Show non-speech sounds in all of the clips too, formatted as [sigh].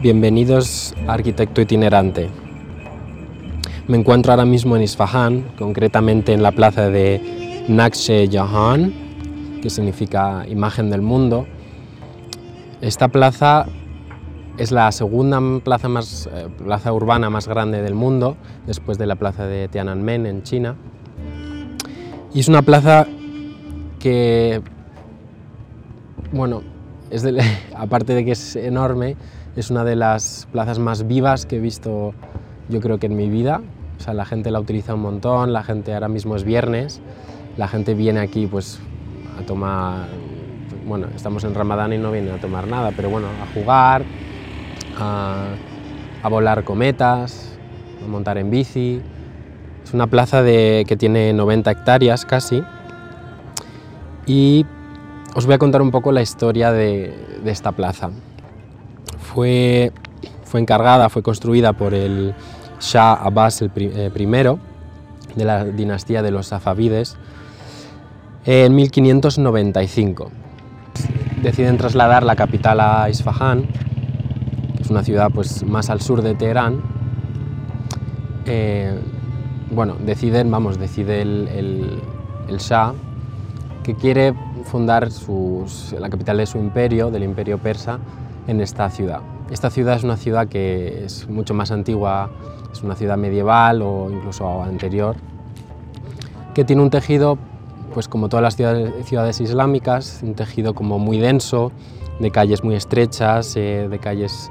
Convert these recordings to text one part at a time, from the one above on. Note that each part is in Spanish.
Bienvenidos arquitecto itinerante. Me encuentro ahora mismo en Isfahan, concretamente en la plaza de Nakshe Jahan, que significa imagen del mundo. Esta plaza es la segunda plaza, más, eh, plaza urbana más grande del mundo, después de la plaza de Tiananmen en China. Y es una plaza que, bueno, [laughs] aparte de que es enorme, es una de las plazas más vivas que he visto yo creo que en mi vida. O sea, la gente la utiliza un montón, la gente ahora mismo es viernes, la gente viene aquí pues a tomar, bueno, estamos en Ramadán y no vienen a tomar nada, pero bueno, a jugar, a, volar cometas, a montar en bici. Es una plaza de, que tiene 90 hectáreas casi y os voy a contar un poco la historia de, esta plaza. Fue, fue, encargada, fue construida por el Shah Abbas el eh, I de la dinastía de los Safavides en 1595. Deciden trasladar la capital a Isfahan, que es una ciudad pues, más al sur de Teherán. Eh, bueno, deciden, vamos, decide el, el Shah que quiere fundar la capital de su imperio, del imperio persa, en esta ciudad. Esta ciudad es una ciudad que es mucho más antigua, es una ciudad medieval o incluso anterior, que tiene un tejido, pues como todas las ciudades, islámicas, un tejido como muy denso, de calles muy estrechas, eh, de calles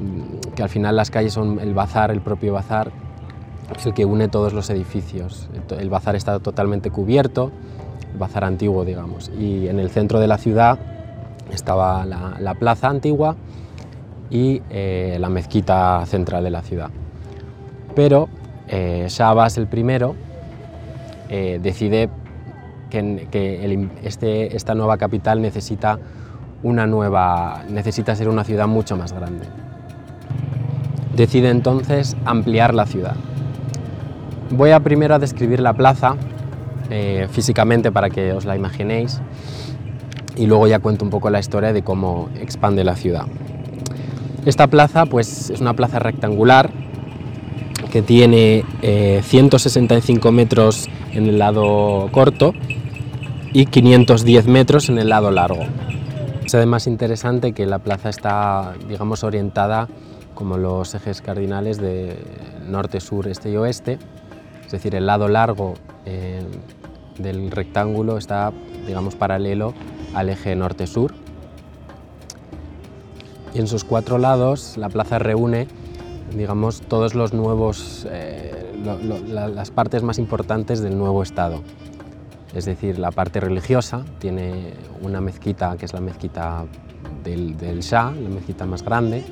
mm, que al final las calles son el bazar, el propio bazar, es el que une todos los edificios. El bazar está totalmente cubierto, bazar antiguo, digamos. Y en el centro de la ciudad estaba la, plaza antigua y eh, la mezquita central de la ciudad. Pero eh, el primero eh, decide que, este, esta nueva capital necesita, una nueva, necesita ser una ciudad mucho más grande. Decide entonces ampliar la ciudad. Voy a primero a describir la plaza eh, físicamente para que os la imaginéis y luego ya cuento un poco la historia de cómo expande la ciudad. Esta plaza pues, es una plaza rectangular que tiene 165 eh, metros en el lado corto y 510 metros en el lado largo. Es además interesante que la plaza está digamos, orientada como los ejes cardinales de norte, sur, este y oeste, es decir, el lado largo eh, del rectángulo está, digamos, paralelo al eje norte-sur. Y en sus cuatro lados la plaza reúne, digamos, todos los nuevos, eh, las partes más importantes del nuevo Estado. Es decir, la parte religiosa tiene una mezquita, que es la mezquita del, Shah, la mezquita más grande.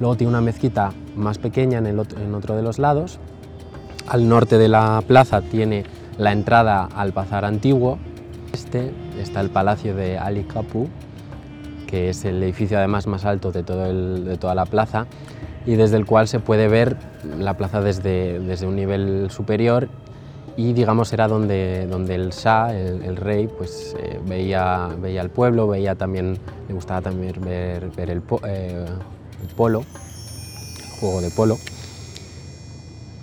Luego tiene una mezquita más pequeña en, el en otro de los lados. Al norte de la plaza tiene la entrada al Bazar Antiguo. Este está el Palacio de Ali Kapu, que es el edificio además más alto de, toda la plaza y desde el cual se puede ver la plaza desde, un nivel superior y digamos era donde, donde el Shah, el, rey, pues eh, veía, veía al pueblo, veía también, le gustaba también ver, ver el, eh, el, polo, el juego de polo.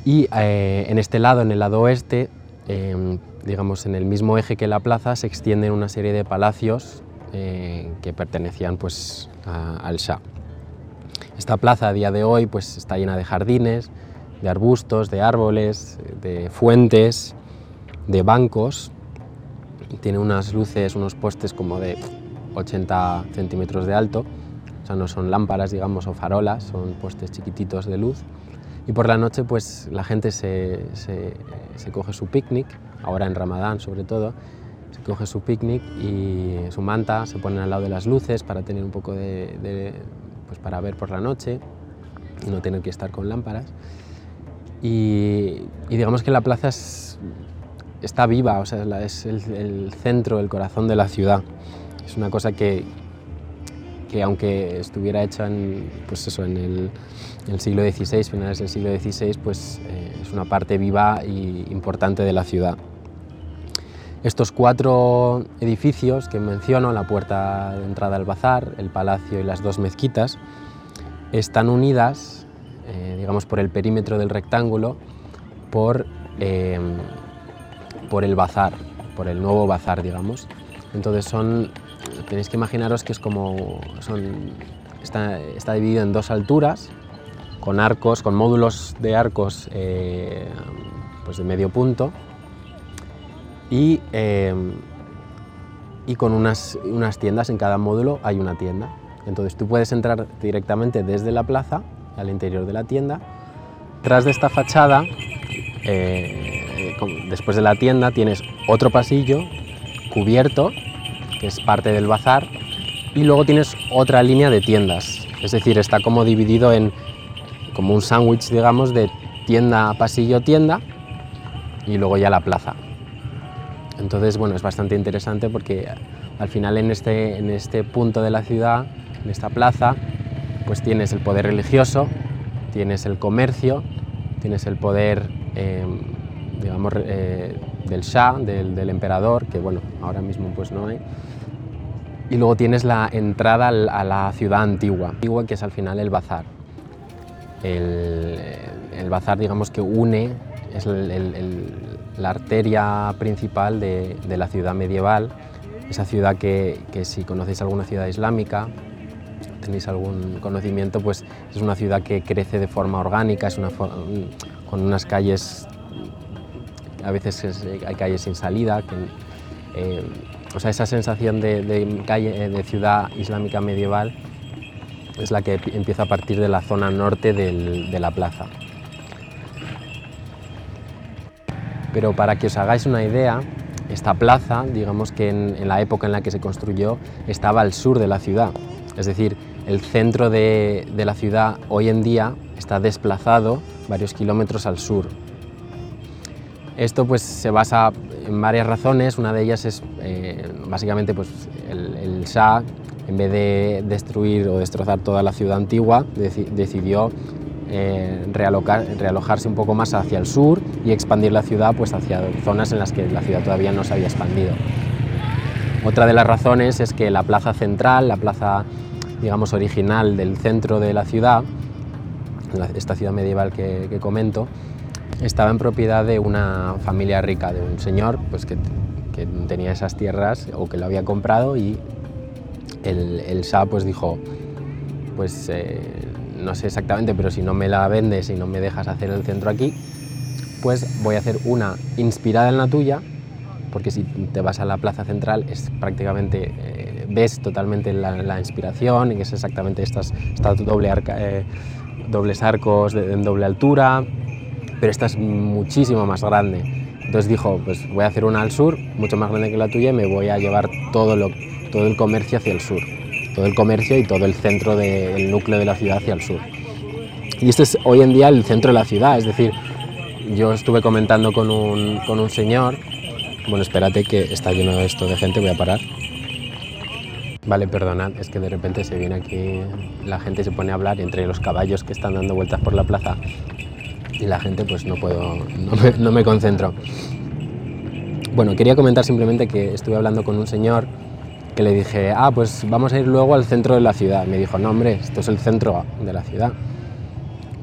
Y eh, en este lado, en el lado oeste, Em, digamos, en el mismo eje que la plaza se extienden una serie de palacios eh, que pertenecían pues, al Shah. Esta plaza a día de hoy pues, está llena de jardines, de arbustos, de árboles, de fuentes, de bancos. Tiene unas luces, unos postes como de 80 centímetros de alto, o sea, no son lámparas, digamos, o farolas, son postes chiquititos de luz. Y por la noche pues la gente se, se, coge su picnic, ahora en Ramadán sobre todo, se coge su picnic y su manta, se pone al lado de las luces para tener un poco de, pues para ver por la noche y no tener que estar con lámparas. Y, digamos que la plaza está viva, o sea, es el, el centro, el corazón de la ciudad. Es una cosa que, que aunque estuviera hecha en, pues eso, en, el, siglo XVI, finales del siglo XVI, pues eh, es una parte viva e importante de la ciudad. Estos cuatro edificios que menciono, la puerta de entrada al bazar, el palacio y las dos mezquitas, están unidas, eh, digamos, por el perímetro del rectángulo, por, em, por el bazar, por el nuevo bazar, digamos. Entonces son, tenéis que imaginaros que es como, está, dividido en dos alturas, con arcos, con módulos de arcos eh, pues de medio punto y, em, y con unas, unas tiendas en cada módulo hay una tienda. Entonces tú puedes entrar directamente desde la plaza al interior de la tienda. Tras de esta fachada, eh, después de la tienda, tienes otro pasillo cubierto, que es parte del bazar, y luego tienes otra línea de tiendas. Es decir, está como dividido en como un sándwich, digamos, de tienda, pasillo, tienda, y luego ya la plaza. Entonces, bueno, es bastante interesante porque al final en este, en este punto de la ciudad en esta plaza, pues tienes el poder religioso, tienes el comercio, tienes el poder, em, digamos, eh, del Shah, del, emperador, que bueno, ahora mismo pues no hay, y luego tienes la entrada a la ciudad antigua, antigua que es al final el bazar. El, el bazar, digamos, que une, es la arteria principal de, de, la ciudad medieval, esa ciudad que, que si conocéis alguna ciudad islámica, tenéis algún conocimiento, pues es una ciudad que crece de forma orgánica, es una, con unas calles, a veces hay calles sin salida, eh, o sea, esa sensación de, calle, de ciudad islámica medieval es la que empieza a partir de la zona norte de la plaza. Pero para que os hagáis una idea, esta plaza, digamos que en, la época en la que se construyó, estaba al sur de la ciudad. Es decir, el centro de, la ciudad hoy en día está desplazado varios kilómetros al sur. Esto pues, se basa en varias razones, una de ellas es eh, básicamente pues, el, Shah, en vez de destruir o destrozar toda la ciudad antigua, decidió eh, realojarse un poco más hacia el sur y expandir la ciudad pues, hacia zonas en las que la ciudad todavía no se había expandido. Otra de las razones es que la plaza central, la plaza digamos, original del centro de la ciudad, esta ciudad medieval que, comento, estaba en propiedad de una familia rica, de un señor pues, que, tenía esas tierras o que lo había comprado y el, el Shah pues, dijo, pues eh, no sé exactamente, pero si no me la vendes y no me dejas hacer el centro aquí, pues voy a hacer una inspirada en la tuya, porque si te vas a la plaza central es prácticamente eh, ves totalmente la, inspiración, y es exactamente estas, doble eh, dobles arcos en doble altura, pero esta es muchísimo más grande. Entonces dijo, pues voy a hacer una al sur, mucho más grande que la tuya, y me voy a llevar todo, lo, todo el comercio hacia el sur, todo el comercio y todo el centro del núcleo de la ciudad hacia el sur. Y este es hoy en día el centro de la ciudad, es decir, yo estuve comentando con un, con un señor, bueno, espérate que está lleno esto de gente, voy a parar. Vale, perdonad, es que de repente se viene aquí, la gente se pone a hablar entre los caballos que están dando vueltas por la plaza y la gente pues no puedo, no me, concentro. Bueno, quería comentar simplemente que estuve hablando con un señor que le dije, ah, pues vamos a ir luego al centro de la ciudad. Me dijo, no, hombre, esto es el centro de la ciudad.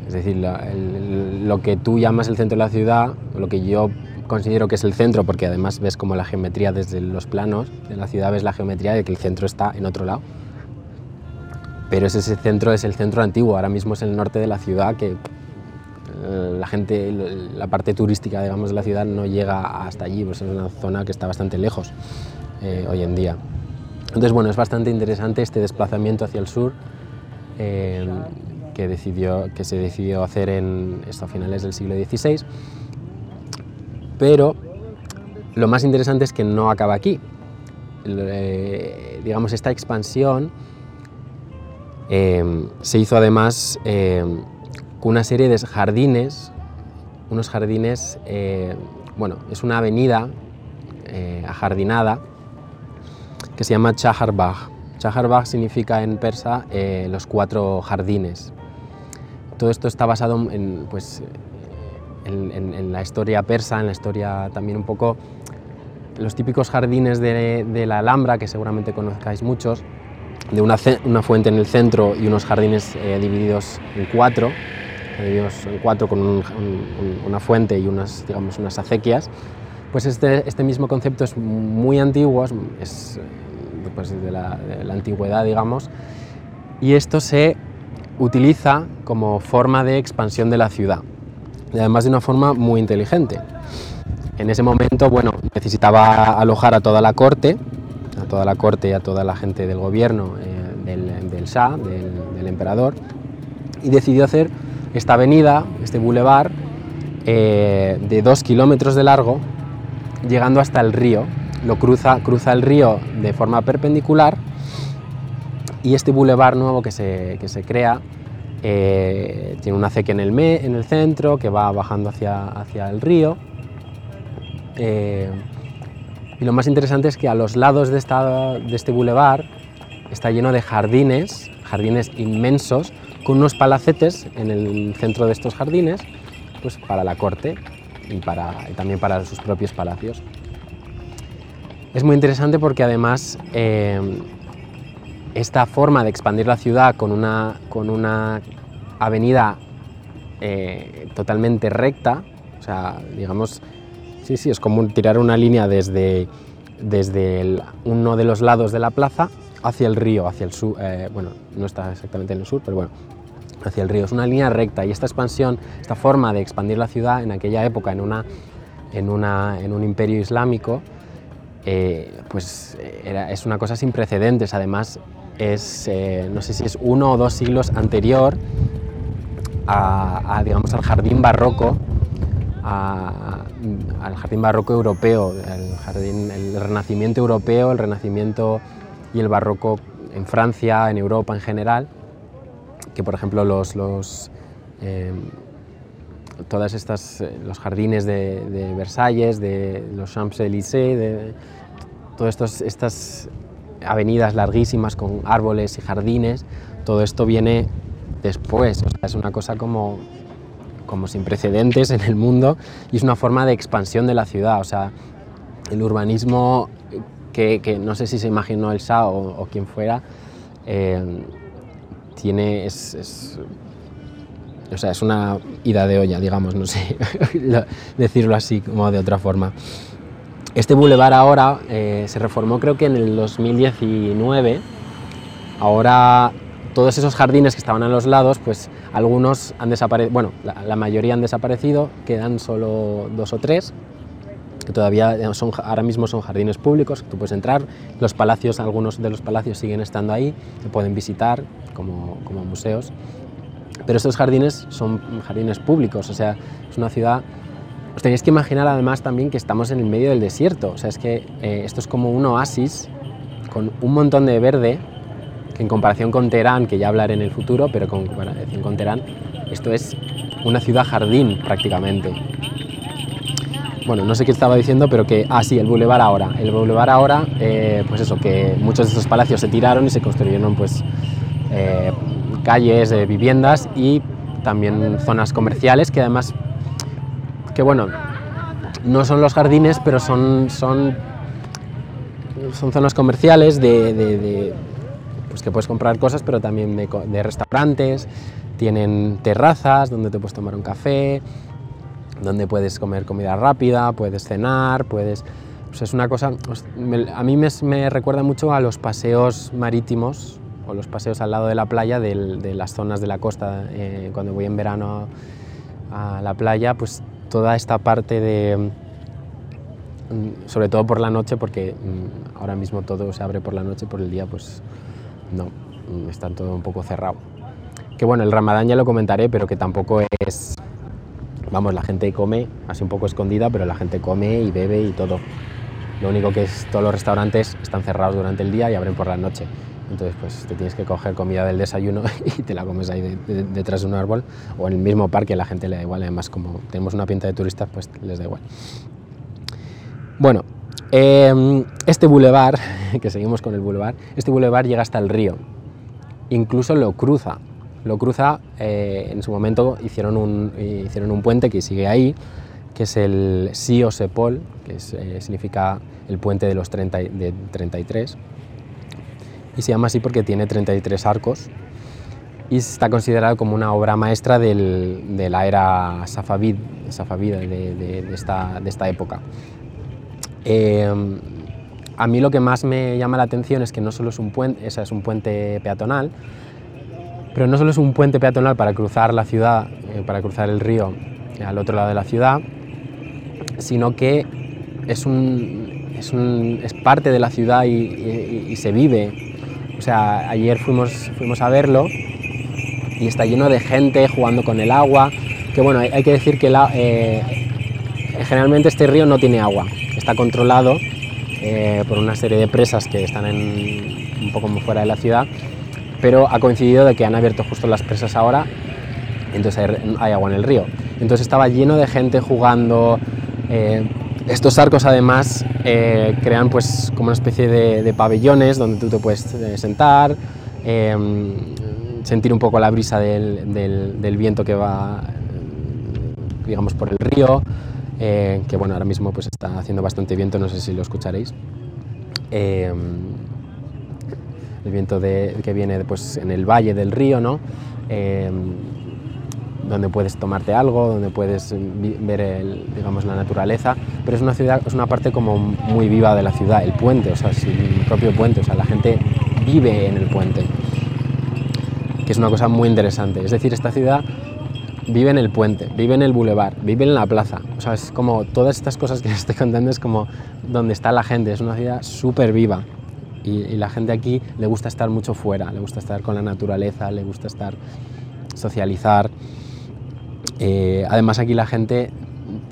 Es decir, lo que tú llamas el centro de la ciudad, lo que yo considero que es el centro, porque además ves como la geometría desde los planos de la ciudad, ves la geometría de que el centro está en otro lado. Pero ese centro es el centro antiguo, ahora mismo es el norte de la ciudad que la gente, la parte turística digamos, de la ciudad no llega hasta allí, pues es una zona que está bastante lejos eh, hoy en día. Entonces, bueno, es bastante interesante este desplazamiento hacia el sur eh, que, decidió, que se decidió hacer en, esto, a finales del siglo XVI pero lo más interesante es que no acaba aquí. Eh, digamos, esta expansión eh, se hizo además eh, con una serie de jardines, unos jardines, bueno, es una avenida ajardinada que se llama Chaharbagh. Chaharbagh significa en persa los cuatro jardines. Todo esto está basado en, pues, en, la historia persa, en la historia también un poco, los típicos jardines de, la Alhambra, que seguramente conozcáis muchos, de una, una, fuente en el centro y unos jardines eh, divididos en cuatro, divididos en cuatro con un, una fuente y unas, digamos, unas acequias, pues este, este mismo concepto es muy antiguo, es pues, de, la, de la antigüedad, digamos, y esto se utiliza como forma de expansión de la ciudad, y además de una forma muy inteligente. En ese momento, bueno, necesitaba alojar a toda la corte, a toda la corte y a toda la gente del gobierno eh, del, del, Shah, del, del, emperador, y decidió hacer esta avenida, este bulevar, eh, de dos kilómetros de largo, llegando hasta el río. Lo cruza, cruza el río de forma perpendicular y este bulevar nuevo que se, que se crea eh, tiene una acequia en el, me, en el centro que va bajando hacia, hacia el río. Eh, y lo más interesante es que a los lados de, esta, de este bulevar está lleno de jardines, jardines inmensos, con unos palacetes en el centro de estos jardines, pues para la corte y, para, también para sus propios palacios. Es muy interesante porque además eh, esta forma de expandir la ciudad con una, con una avenida eh, totalmente recta, o sea, digamos, sí, sí, es como tirar una línea desde, desde uno de los lados de la plaza hacia el río, hacia el sur, eh, bueno, no está exactamente en el sur, pero bueno, hacia el río. Es una línea recta y esta expansión, esta forma de expandir la ciudad en aquella época, en, una, en, una, en un imperio islámico, eh, pues era, es una cosa sin precedentes. Además, es, eh, no sé si es uno o dos siglos anterior a, digamos, al jardín barroco, al jardín barroco europeo, el, jardín, el renacimiento europeo, el renacimiento y el barroco en Francia, en Europa en general, que por ejemplo los, los eh, todas estas, eh, los jardines de, de, Versalles, de los Champs-Élysées, de todas estas avenidas larguísimas con árboles y jardines, todo esto viene después, o sea, es una cosa como, como sin precedentes en el mundo y es una forma de expansión de la ciudad, o sea, el urbanismo que, que no sé si se imaginó el Shah o, o quien fuera, eh, tiene, es, es, o sea, es una ida de olla, digamos, no sé [laughs] decirlo así como de otra forma. Este bulevar ahora eh, se reformó creo que en el 2019. Ahora todos esos jardines que estaban a los lados, pues algunos han desaparecido, bueno, la, la, mayoría han desaparecido, quedan solo dos o tres, que todavía son, ahora mismo son jardines públicos, tú puedes entrar, los palacios, algunos de los palacios siguen estando ahí, se pueden visitar como, como museos, pero estos jardines son jardines públicos, o sea, es una ciudad os tenéis que imaginar además también que estamos en el medio del desierto, o sea, es que eh, esto es como un oasis con un montón de verde, que en comparación con Teherán, que ya hablaré en el futuro, pero con comparación con Teherán, esto es una ciudad jardín prácticamente. Bueno, no sé qué estaba diciendo, pero que, ah, sí, el Boulevard ahora. El Boulevard ahora, eh, pues eso, que muchos de estos palacios se tiraron y se construyeron, pues, eh, calles, eh, viviendas y también zonas comerciales que además que bueno, no son los jardines, pero son, son, son zonas comerciales de, pues que puedes comprar cosas, pero también de, de, restaurantes, tienen terrazas donde te puedes tomar un café, donde puedes comer comida rápida, puedes cenar, puedes... Pues es una cosa, a mí me, recuerda mucho a los paseos marítimos o los paseos al lado de la playa de, las zonas de la costa. Eh, cuando voy en verano a, a la playa, pues toda esta parte de, mm, sobre todo por la noche, porque mm, ahora mismo todo se abre por la noche, por el día pues no, mm, está todo un poco cerrado. Que bueno, el ramadán ya lo comentaré, pero que tampoco es, vamos, la gente come así un poco escondida, pero la gente come y bebe y todo. Lo único que es, todos los restaurantes están cerrados durante el día y abren por la noche. Entonces, pues te tienes que coger comida del desayuno [laughs] y te la comes ahí de, de, detrás de un árbol o en el mismo parque, la gente le da igual. Además, como tenemos una pinta de turistas, pues les da igual. Bueno, eh, este bulevar, [laughs] que seguimos con el bulevar, este bulevar llega hasta el río. Incluso lo cruza. Lo cruza, eh, en su momento hicieron un, hicieron un puente que sigue ahí, que es el Sio Sepol, que eh, significa el puente de los 30, de 33 y se llama así porque tiene 33 arcos y está considerado como una obra maestra de la era safavid, de, esta, de, esta, época. Eh, a mí lo que más me llama la atención es que no solo es un puente, es un puente peatonal, pero no solo es un puente peatonal para cruzar la ciudad, eh, para cruzar el río al otro lado de la ciudad, sino que es, un, es, un, es parte de la ciudad y, se vive. O sea, ayer fuimos, fuimos a verlo y está lleno de gente jugando con el agua, que bueno, hay, que decir que eh, generalmente este río no tiene agua, está controlado eh, por una serie de presas que están un poco fuera de la ciudad, pero ha coincidido de que han abierto justo las presas ahora, entonces hay, agua en el río. Entonces estaba lleno de gente jugando. Eh, estos arcos además eh, crean pues como una especie de, pabellones donde tú te puedes sentar, sentir un poco la brisa del, del, viento que va digamos por el río, que bueno, ahora mismo pues está haciendo bastante viento, no sé si lo escucharéis. El viento que viene pues, en el valle del río, ¿no? Eh, donde puedes tomarte algo, donde puedes ver digamos, la naturaleza, pero es una ciudad, es una parte como muy viva de la ciudad, el puente, o sea, el propio puente, o sea, la gente vive en el puente, que es una cosa muy interesante. Es decir, esta ciudad vive en el puente, vive en el bulevar, vive en la plaza. O sea, es como todas estas cosas que [laughs] estoy contando es como donde está la gente. Es una ciudad súper viva. Y, la gente aquí le gusta estar mucho fuera, le gusta estar con la naturaleza, le gusta estar socializar. Eh, además aquí la gente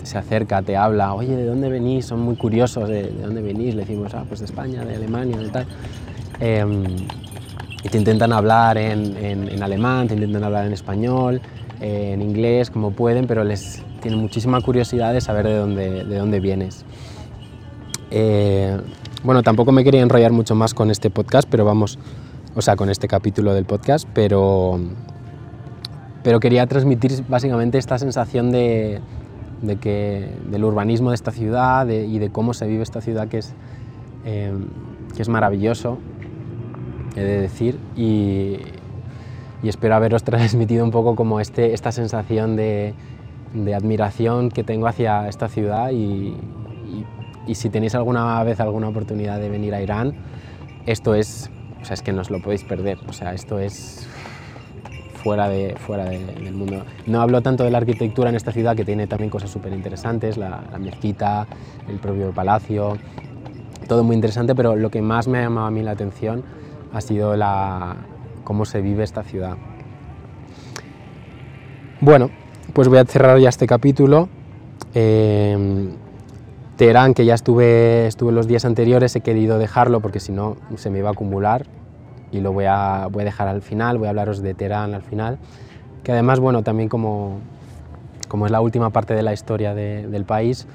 se acerca, te habla, oye, ¿de dónde venís? Son muy curiosos, ¿de, dónde venís? Le decimos, ah, pues de España, de Alemania, de tal. Em, y te intentan hablar en, en, alemán, te intentan hablar en español, eh, en inglés como pueden, pero les tienen muchísima curiosidad de saber de dónde, de dónde vienes. Eh, bueno, tampoco me quería enrollar mucho más con este podcast, pero vamos, o sea, con este capítulo del podcast, pero, pero quería transmitir básicamente esta sensación de, de que, del urbanismo de esta ciudad y de cómo se vive esta ciudad que es, eh, que es maravilloso, he de decir, y, y espero haberos [laughs] transmitido un poco como este, esta sensación de, de admiración que tengo hacia esta ciudad y, y, si tenéis alguna vez alguna oportunidad de venir a Irán, esto es, o sea, es que no os lo podéis perder, o sea, esto es fuera, de, fuera del mundo. No hablo tanto de la arquitectura en esta ciudad, que tiene también cosas súper interesantes, la, mezquita, el propio palacio, todo muy interesante, pero lo que más me ha llamado a mí la atención ha sido la, cómo se vive esta ciudad. Bueno, pues voy a cerrar ya este capítulo. Eh, Teherán, que ya estuve, estuve los días anteriores, he querido dejarlo porque si no se me iba a acumular y lo voy a, voy a dejar al final, voy a hablaros de Teherán al final, que además, bueno, también como, como es la última parte de la historia del país,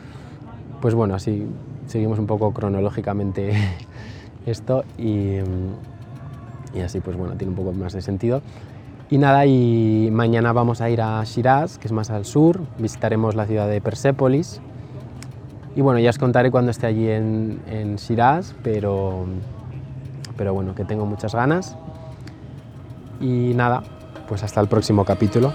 pues bueno, así seguimos un poco cronológicamente [laughs] esto y, y así pues bueno, tiene un poco más de sentido. Y nada, y mañana vamos a ir a Shiraz, que es más al sur, visitaremos la ciudad de Persépolis. Y bueno, ya os contaré cuando esté allí en, Shiraz, pero, pero bueno, que tengo muchas ganas. Y nada, pues hasta el próximo capítulo.